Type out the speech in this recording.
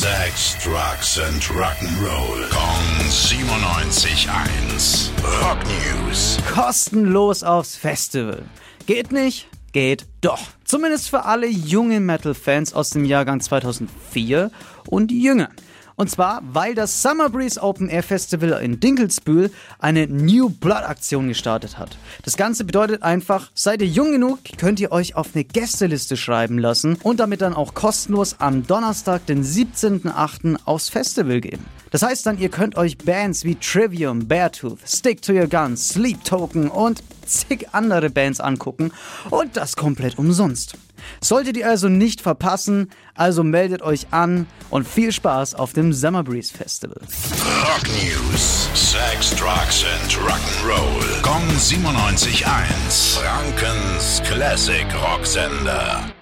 Sex, Drugs and Rock'n'Roll. Kong 97.1. Rock News. Kostenlos aufs Festival. Geht nicht? Geht doch. Zumindest für alle junge Metal-Fans aus dem Jahrgang 2004 und jünger. Und zwar, weil das Summer Breeze Open Air Festival in Dinkelsbühl eine New Blood Aktion gestartet hat. Das Ganze bedeutet einfach, seid ihr jung genug, könnt ihr euch auf eine Gästeliste schreiben lassen und damit dann auch kostenlos am Donnerstag, den 17.08. aufs Festival gehen. Das heißt dann, ihr könnt euch Bands wie Trivium, Beartooth, Stick to Your Guns, Sleep Token und zig andere Bands angucken und das komplett umsonst. Solltet ihr also nicht verpassen, also meldet euch an und viel Spaß auf dem Summer Breeze Festival. Rock News. Sex, Drugs and Rock'n'Roll. Kong 97.1. Frankens Classic Rocksender.